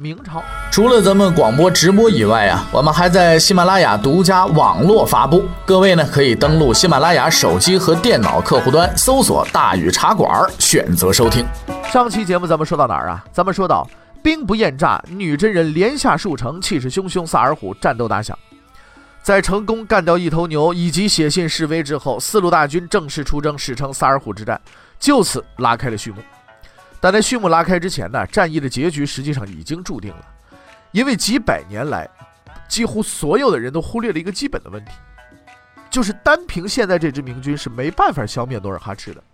明朝，除了咱们广播直播以外啊，我们还在喜马拉雅独家网络发布。各位呢，可以登录喜马拉雅手机和电脑客户端，搜索“大禹茶馆”，选择收听。上期节目咱们说到哪儿啊？咱们说到兵不厌诈，女真人连下数城，气势汹汹，萨尔浒战斗打响。在成功干掉一头牛以及写信示威之后，四路大军正式出征，史称萨尔浒之战。就此拉开了序幕，但在序幕拉开之前呢，战役的结局实际上已经注定了，因为几百年来，几乎所有的人都忽略了一个基本的问题，就是单凭现在这支明军是没办法消灭努尔哈赤的。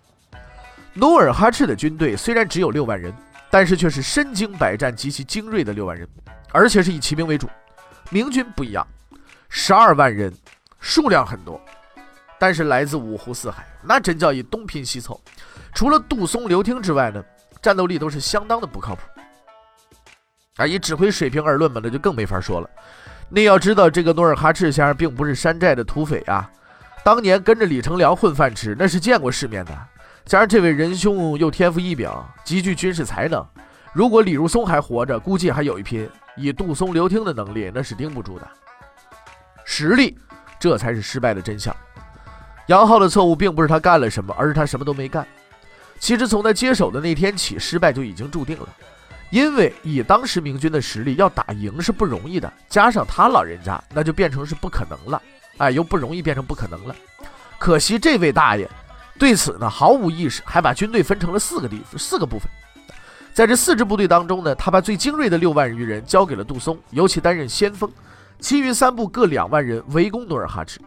努尔哈赤的军队虽然只有六万人，但是却是身经百战、极其精锐的六万人，而且是以骑兵为主。明军不一样，十二万人，数量很多，但是来自五湖四海，那真叫一东拼西凑。除了杜松、刘听之外呢，战斗力都是相当的不靠谱。啊，以指挥水平而论嘛，那就更没法说了。那要知道，这个努尔哈赤先生并不是山寨的土匪啊，当年跟着李成梁混饭吃，那是见过世面的。加上这位仁兄又天赋异禀，极具军事才能，如果李如松还活着，估计还有一拼。以杜松、刘听的能力，那是盯不住的。实力，这才是失败的真相。杨浩的错误并不是他干了什么，而是他什么都没干。其实从他接手的那天起，失败就已经注定了。因为以当时明军的实力，要打赢是不容易的。加上他老人家，那就变成是不可能了。哎，由不容易变成不可能了。可惜这位大爷对此呢毫无意识，还把军队分成了四个地四个部分。在这四支部队当中呢，他把最精锐的六万余人交给了杜松，由其担任先锋，其余三部各两万人围攻努尔哈赤。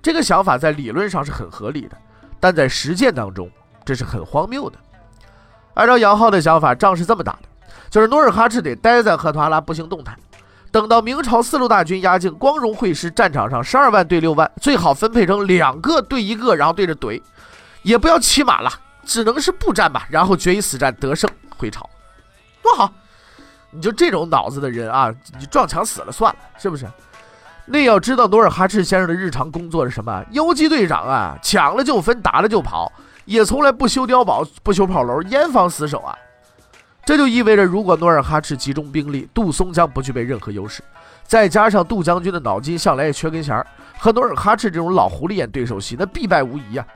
这个想法在理论上是很合理的，但在实践当中。这是很荒谬的。按照杨浩的想法，仗是这么打的，就是努尔哈赤得待在赫图阿拉不行动弹，等到明朝四路大军压境，光荣会师，战场上十二万对六万，最好分配成两个对一个，然后对着怼，也不要骑马了，只能是步战吧，然后决一死战得胜回朝，多好！你就这种脑子的人啊，你撞墙死了算了，是不是？那要知道努尔哈赤先生的日常工作是什么？游击队长啊，抢了就分，打了就跑。也从来不修碉堡，不修炮楼，严防死守啊！这就意味着，如果努尔哈赤集中兵力，杜松将不具备任何优势。再加上杜将军的脑筋向来也缺根弦儿，和努尔哈赤这种老狐狸演对手戏，那必败无疑啊！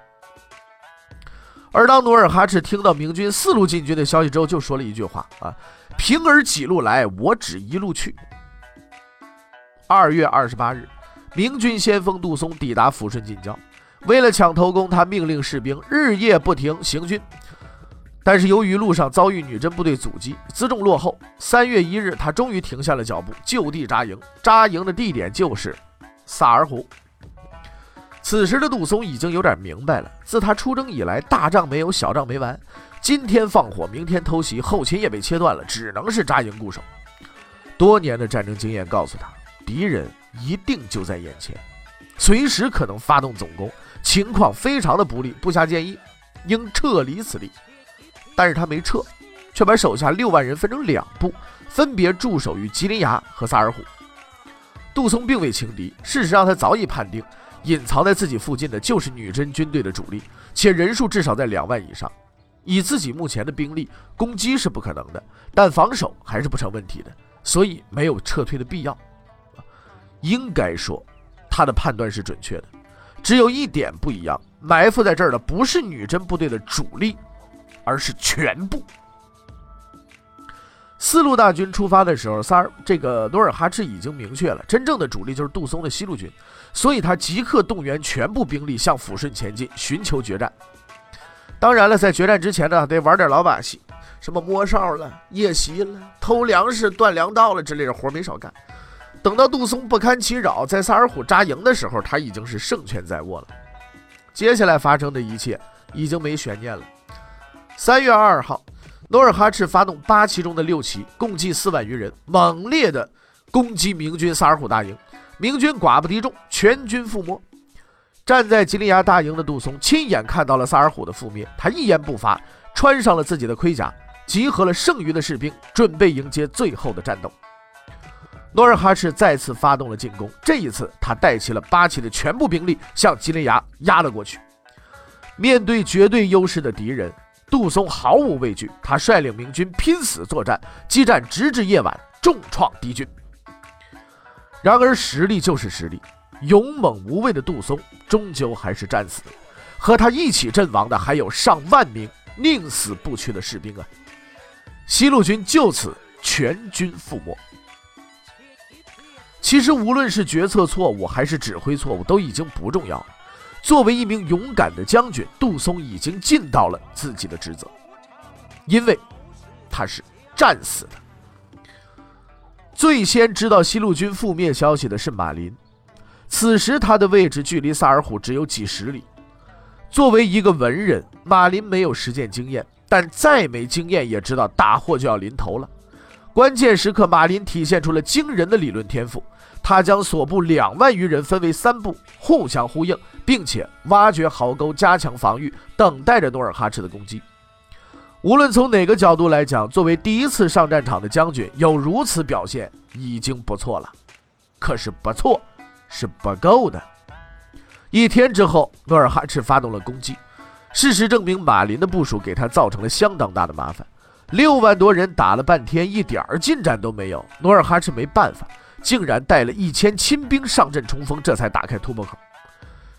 而当努尔哈赤听到明军四路进军的消息之后，就说了一句话啊：“平儿几路来，我只一路去。”二月二十八日，明军先锋杜松抵达抚顺近郊。为了抢头功，他命令士兵日夜不停行军。但是由于路上遭遇女真部队阻击，辎重落后。三月一日，他终于停下了脚步，就地扎营。扎营的地点就是萨尔浒。此时的杜松已经有点明白了：自他出征以来，大仗没有，小仗没完。今天放火，明天偷袭，后勤也被切断了，只能是扎营固守。多年的战争经验告诉他，敌人一定就在眼前，随时可能发动总攻。情况非常的不利，部下建议应撤离此地，但是他没撤，却把手下六万人分成两部，分别驻守于吉林崖和萨尔浒。杜松并未轻敌，事实上他早已判定，隐藏在自己附近的就是女真军队的主力，且人数至少在两万以上。以自己目前的兵力，攻击是不可能的，但防守还是不成问题的，所以没有撤退的必要。应该说，他的判断是准确的。只有一点不一样，埋伏在这儿的不是女真部队的主力，而是全部。四路大军出发的时候，三儿这个努尔哈赤已经明确了，真正的主力就是杜松的西路军，所以他即刻动员全部兵力向抚顺前进，寻求决战。当然了，在决战之前呢，得玩点老把戏，什么摸哨了、夜袭了、偷粮食、断粮道了之类的活没少干。等到杜松不堪其扰，在萨尔浒扎营的时候，他已经是胜券在握了。接下来发生的一切已经没悬念了。三月二号，努尔哈赤发动八旗中的六旗，共计四万余人，猛烈的攻击明军萨尔浒大营。明军寡不敌众，全军覆没。站在吉林崖大营的杜松亲眼看到了萨尔浒的覆灭，他一言不发，穿上了自己的盔甲，集合了剩余的士兵，准备迎接最后的战斗。努尔哈赤再次发动了进攻，这一次他带齐了八旗的全部兵力，向吉林崖压了过去。面对绝对优势的敌人，杜松毫无畏惧，他率领明军拼死作战，激战直至夜晚，重创敌军。然而实力就是实力，勇猛无畏的杜松终究还是战死了。和他一起阵亡的还有上万名宁死不屈的士兵啊！西路军就此全军覆没。其实无论是决策错误还是指挥错误，都已经不重要了。作为一名勇敢的将军，杜松已经尽到了自己的职责，因为他是战死的。最先知道西路军覆灭消息的是马林，此时他的位置距离萨尔浒只有几十里。作为一个文人，马林没有实践经验，但再没经验也知道大祸就要临头了。关键时刻，马林体现出了惊人的理论天赋。他将所部两万余人分为三部，互相呼应，并且挖掘壕沟，加强防御，等待着努尔哈赤的攻击。无论从哪个角度来讲，作为第一次上战场的将军，有如此表现已经不错了。可是不错是不够的。一天之后，努尔哈赤发动了攻击。事实证明，马林的部署给他造成了相当大的麻烦。六万多人打了半天，一点儿进展都没有。努尔哈赤没办法，竟然带了一千亲兵上阵冲锋，这才打开突破口。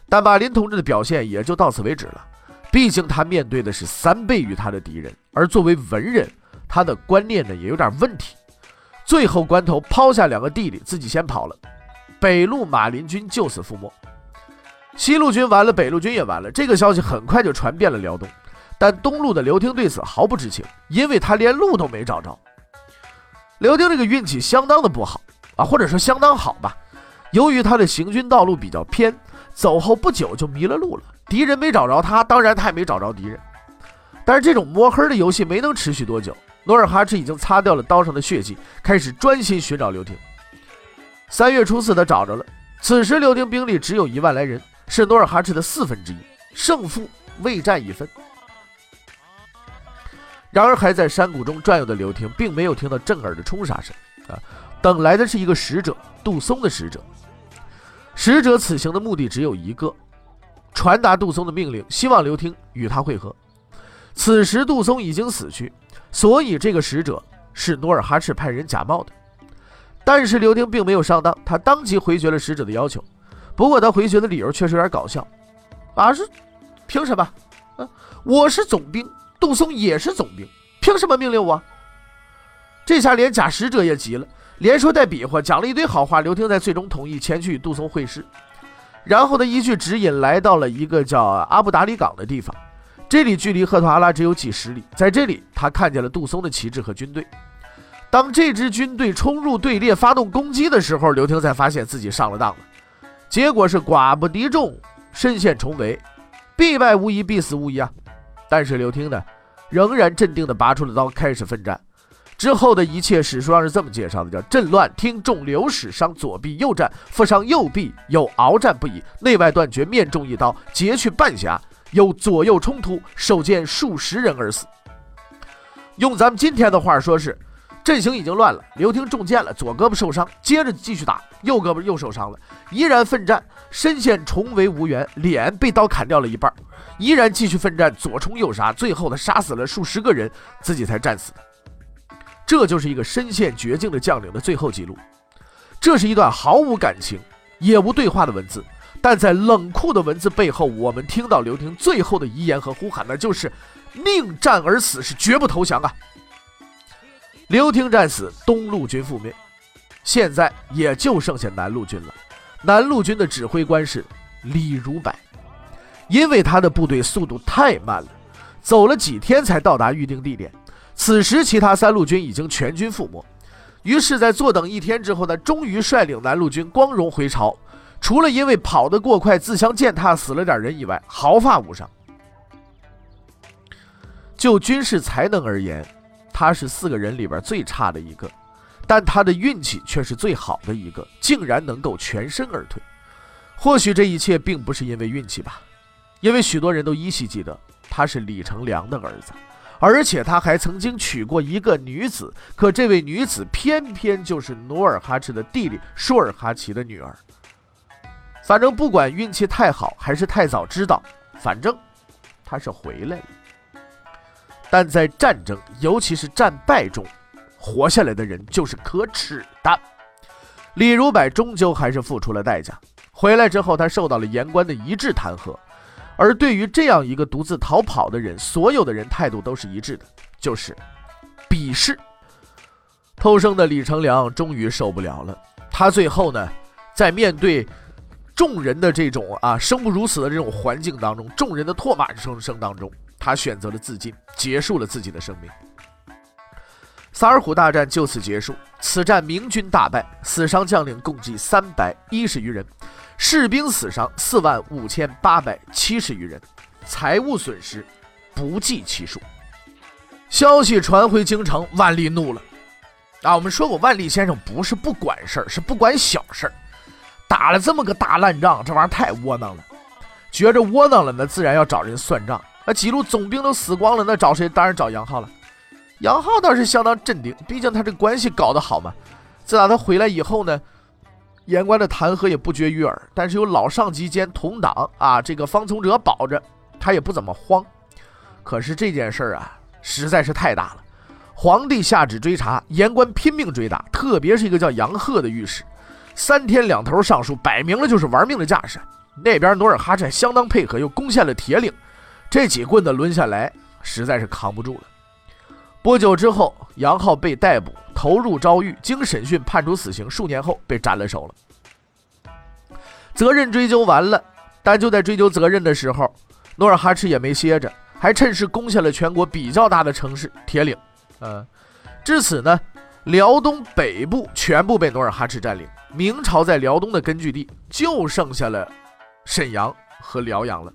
但马林同志的表现也就到此为止了。毕竟他面对的是三倍于他的敌人，而作为文人，他的观念呢也有点问题。最后关头抛下两个弟弟，自己先跑了。北路马林军就此覆没，西路军完了，北路军也完了。这个消息很快就传遍了辽东，但东路的刘廷对此毫不知情，因为他连路都没找着。刘廷这个运气相当的不好啊，或者说相当好吧。由于他的行军道路比较偏，走后不久就迷了路了。敌人没找着他，当然他也没找着敌人。但是这种摸黑的游戏没能持续多久，努尔哈赤已经擦掉了刀上的血迹，开始专心寻找刘廷。三月初四，他找着了。此时刘廷兵力只有一万来人，是努尔哈赤的四分之一，胜负未占一分。然而还在山谷中转悠的刘廷，并没有听到震耳的冲杀声啊，等来的是一个使者，杜松的使者。使者此行的目的只有一个。传达杜松的命令，希望刘听与他会合。此时杜松已经死去，所以这个使者是努尔哈赤派人假冒的。但是刘听并没有上当，他当即回绝了使者的要求。不过他回绝的理由确实有点搞笑，啊是，凭什么？啊，我是总兵，杜松也是总兵，凭什么命令我？这下连假使者也急了，连说带比划，讲了一堆好话。刘听才最终同意前去与杜松会师。然后他依据指引来到了一个叫阿布达里港的地方，这里距离赫图阿拉只有几十里。在这里，他看见了杜松的旗帜和军队。当这支军队冲入队列发动攻击的时候，刘廷才发现自己上了当了。结果是寡不敌众，身陷重围，必败无疑，必死无疑啊！但是刘听呢，仍然镇定地拔出了刀，开始奋战。之后的一切，史书上是这么介绍的：叫阵乱，听众流矢伤左臂，右战负伤右臂，又鏖战不已，内外断绝，面中一刀，截去半颊，有左右冲突，手见数十人而死。用咱们今天的话说，是阵型已经乱了。刘廷中箭了，左胳膊受伤，接着继续打，右胳膊又受伤了，依然奋战，身陷重围无援，脸被刀砍掉了一半，依然继续奋战，左冲右杀，最后他杀死了数十个人，自己才战死的。这就是一个身陷绝境的将领的最后记录。这是一段毫无感情、也无对话的文字，但在冷酷的文字背后，我们听到刘廷最后的遗言和呼喊，那就是宁战而死，是绝不投降啊！刘廷战死，东路军覆灭，现在也就剩下南路军了。南路军的指挥官是李如柏，因为他的部队速度太慢了，走了几天才到达预定地点。此时，其他三路军已经全军覆没。于是，在坐等一天之后呢，终于率领南路军光荣回朝。除了因为跑得过快，自相践踏死了点人以外，毫发无伤。就军事才能而言，他是四个人里边最差的一个。但他的运气却是最好的一个，竟然能够全身而退。或许这一切并不是因为运气吧，因为许多人都依稀记得他是李成梁的儿子，而且他还曾经娶过一个女子，可这位女子偏偏就是努尔哈赤的弟弟舒尔哈齐的女儿。反正不管运气太好还是太早知道，反正他是回来了。但在战争，尤其是战败中，活下来的人就是可耻的。李如柏终究还是付出了代价。回来之后，他受到了言官的一致弹劾。而对于这样一个独自逃跑的人，所有的人态度都是一致的，就是鄙视。偷生的李成梁终于受不了了，他最后呢，在面对众人的这种啊生不如死的这种环境当中，众人的唾骂声声当中。他选择了自尽，结束了自己的生命。萨尔浒大战就此结束。此战明军大败，死伤将领共计三百一十余人，士兵死伤四万五千八百七十余人，财物损失不计其数。消息传回京城，万历怒了。啊，我们说过，万历先生不是不管事儿，是不管小事儿。打了这么个大烂仗，这玩意儿太窝囊了。觉着窝囊了，那自然要找人算账。那几路总兵都死光了，那找谁？当然找杨浩了。杨浩倒是相当镇定，毕竟他这关系搞得好嘛。自打他回来以后呢，言官的弹劾也不绝于耳。但是有老上级兼同党啊，这个方从哲保着，他也不怎么慌。可是这件事儿啊，实在是太大了。皇帝下旨追查，言官拼命追打，特别是一个叫杨鹤的御史，三天两头上书，摆明了就是玩命的架势。那边努尔哈赤相当配合，又攻陷了铁岭。这几棍子抡下来，实在是扛不住了。不久之后，杨浩被逮捕，投入诏狱，经审讯判处死刑。数年后被斩了首了。责任追究完了，但就在追究责任的时候，努尔哈赤也没歇着，还趁势攻下了全国比较大的城市铁岭。呃，至此呢，辽东北部全部被努尔哈赤占领，明朝在辽东的根据地就剩下了沈阳和辽阳了。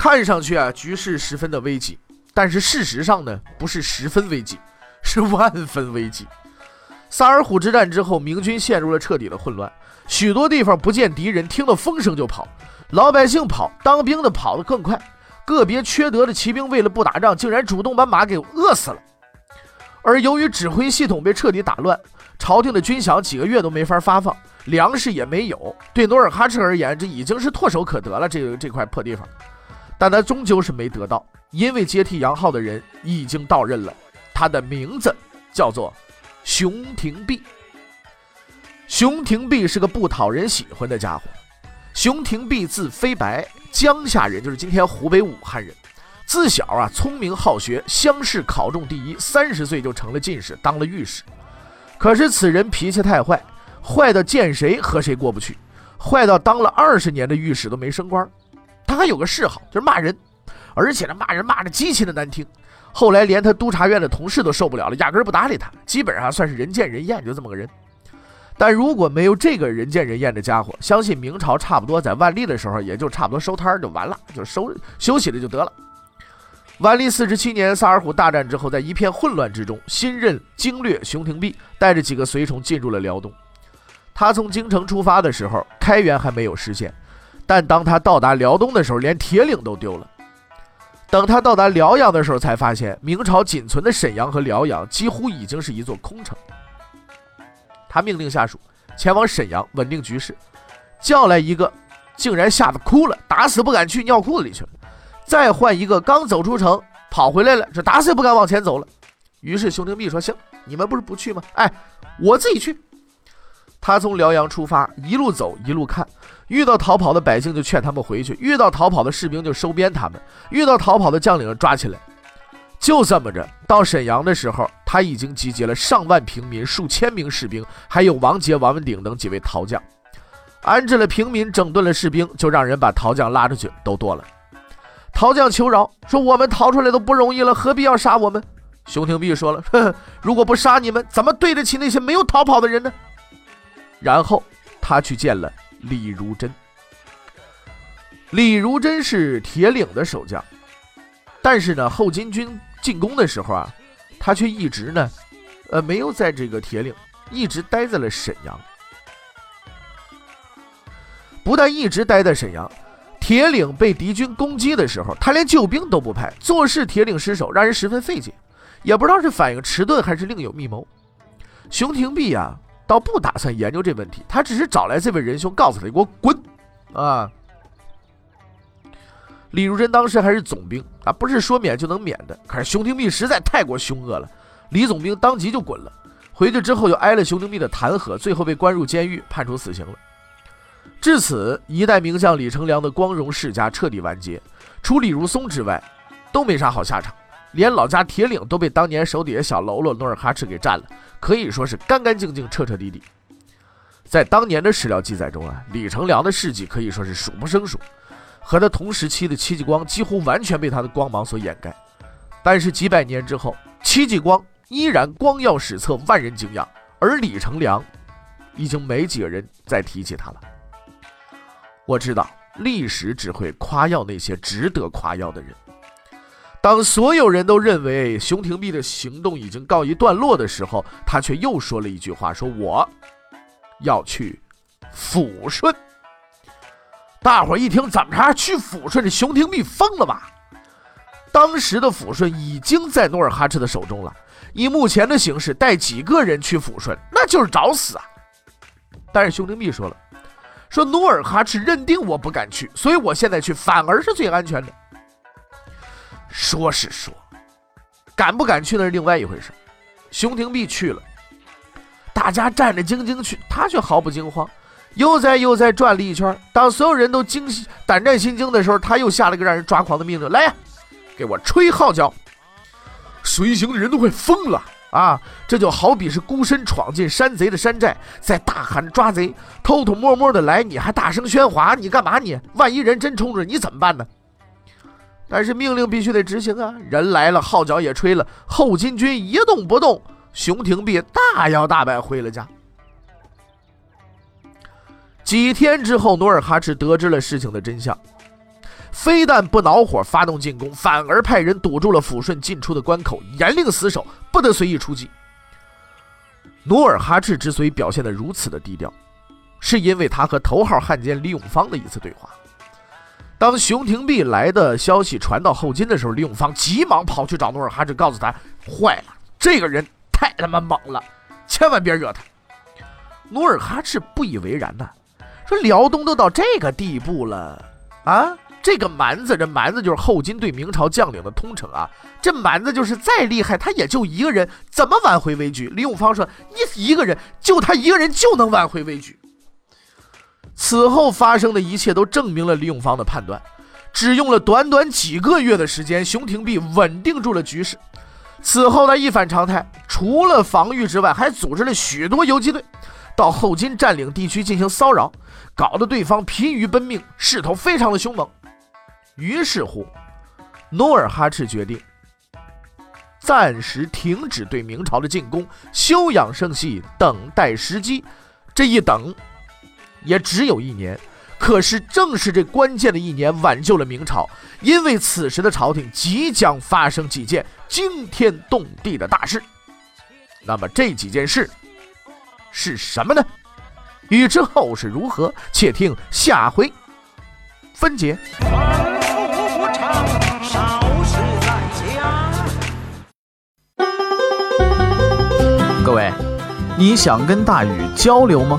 看上去啊，局势十分的危急，但是事实上呢，不是十分危急，是万分危急。萨尔浒之战之后，明军陷入了彻底的混乱，许多地方不见敌人，听到风声就跑，老百姓跑，当兵的跑得更快，个别缺德的骑兵为了不打仗，竟然主动把马给饿死了。而由于指挥系统被彻底打乱，朝廷的军饷几个月都没法发放，粮食也没有，对努尔哈赤而言，这已经是唾手可得了。这个这块破地方。但他终究是没得到，因为接替杨浩的人已经到任了。他的名字叫做熊廷弼。熊廷弼是个不讨人喜欢的家伙。熊廷弼字飞白，江夏人，就是今天湖北武汉人。自小啊，聪明好学，乡试考中第一，三十岁就成了进士，当了御史。可是此人脾气太坏，坏到见谁和谁过不去，坏到当了二十年的御史都没升官。他还有个嗜好，就是骂人，而且呢，骂人骂的极其的难听。后来连他督察院的同事都受不了了，压根儿不搭理他，基本上算是人见人厌，就这么个人。但如果没有这个人见人厌的家伙，相信明朝差不多在万历的时候，也就差不多收摊儿就完了，就收休息了就得了。万历四十七年，萨尔浒大战之后，在一片混乱之中，新任经略熊廷弼带着几个随从进入了辽东。他从京城出发的时候，开元还没有实现。但当他到达辽东的时候，连铁岭都丢了。等他到达辽阳的时候，才发现明朝仅存的沈阳和辽阳几乎已经是一座空城。他命令下属前往沈阳稳定局势，叫来一个，竟然吓得哭了，打死不敢去，尿裤子里去了。再换一个，刚走出城跑回来了，这打死也不敢往前走了。于是熊廷弼说：“行，你们不是不去吗？哎，我自己去。”他从辽阳出发，一路走一路看。遇到逃跑的百姓就劝他们回去，遇到逃跑的士兵就收编他们，遇到逃跑的将领抓起来。就这么着，到沈阳的时候，他已经集结了上万平民、数千名士兵，还有王杰、王文鼎等几位逃将，安置了平民，整顿了士兵，就让人把逃将拉出去，都剁了。逃将求饶，说我们逃出来都不容易了，何必要杀我们？熊廷弼说了，呵呵，如果不杀你们，怎么对得起那些没有逃跑的人呢？然后他去见了。李如珍，李如珍是铁岭的守将，但是呢，后金军进攻的时候啊，他却一直呢，呃，没有在这个铁岭，一直待在了沈阳。不但一直待在沈阳，铁岭被敌军攻击的时候，他连救兵都不派，坐视铁岭失守，让人十分费解。也不知道是反应迟钝，还是另有密谋。熊廷弼啊，倒不打算研究这问题，他只是找来这位仁兄，告诉他：“你给我滚！”啊。李如珍当时还是总兵啊，不是说免就能免的。可是熊廷弼实在太过凶恶了，李总兵当即就滚了。回去之后又挨了熊廷弼的弹劾，最后被关入监狱，判处死刑了。至此，一代名将李成梁的光荣世家彻底完结。除李如松之外，都没啥好下场。连老家铁岭都被当年手底下小喽啰努尔哈赤给占了，可以说是干干净净、彻彻底底。在当年的史料记载中啊，李成梁的事迹可以说是数不胜数，和他同时期的戚继光几乎完全被他的光芒所掩盖。但是几百年之后，戚继光依然光耀史册，万人敬仰，而李成梁已经没几个人再提起他了。我知道，历史只会夸耀那些值得夸耀的人。当所有人都认为熊廷弼的行动已经告一段落的时候，他却又说了一句话：“说我要去抚顺。”大伙一听，怎么着？去抚顺？这熊廷弼疯了吧？当时的抚顺已经在努尔哈赤的手中了，以目前的形势，带几个人去抚顺，那就是找死啊！但是熊廷弼说了：“说努尔哈赤认定我不敢去，所以我现在去反而是最安全的。”说是说，敢不敢去那是另外一回事。熊廷弼去了，大家战战兢兢去，他却毫不惊慌，悠哉悠哉转了一圈。当所有人都惊胆战心惊的时候，他又下了个让人抓狂的命令：来呀，给我吹号角！随行的人都快疯了啊！这就好比是孤身闯进山贼的山寨，在大喊抓贼，偷偷摸摸的来，你还大声喧哗，你干嘛你？万一人真冲着你怎么办呢？但是命令必须得执行啊！人来了，号角也吹了，后金军一动不动，熊廷弼大摇大摆回了家。几天之后，努尔哈赤得知了事情的真相，非但不恼火发动进攻，反而派人堵住了抚顺进出的关口，严令死守，不得随意出击。努尔哈赤之所以表现得如此的低调，是因为他和头号汉奸李永芳的一次对话。当熊廷弼来的消息传到后金的时候，李永芳急忙跑去找努尔哈赤，告诉他：“坏了，这个人太他妈猛了，千万别惹他。”努尔哈赤不以为然呐，说：“辽东都到这个地步了啊，这个蛮子，这蛮子就是后金对明朝将领的通称啊。这蛮子就是再厉害，他也就一个人，怎么挽回危局？”李永芳说：“你一个人，就他一个人就能挽回危局。”此后发生的一切都证明了李永芳的判断，只用了短短几个月的时间，熊廷弼稳定住了局势。此后他一反常态，除了防御之外，还组织了许多游击队到后金占领地区进行骚扰，搞得对方疲于奔命，势头非常的凶猛。于是乎，努尔哈赤决定暂时停止对明朝的进攻，休养生息，等待时机。这一等。也只有一年，可是正是这关键的一年挽救了明朝，因为此时的朝廷即将发生几件惊天动地的大事。那么这几件事是什么呢？欲知后事如何，且听下回分解。各位，你想跟大禹交流吗？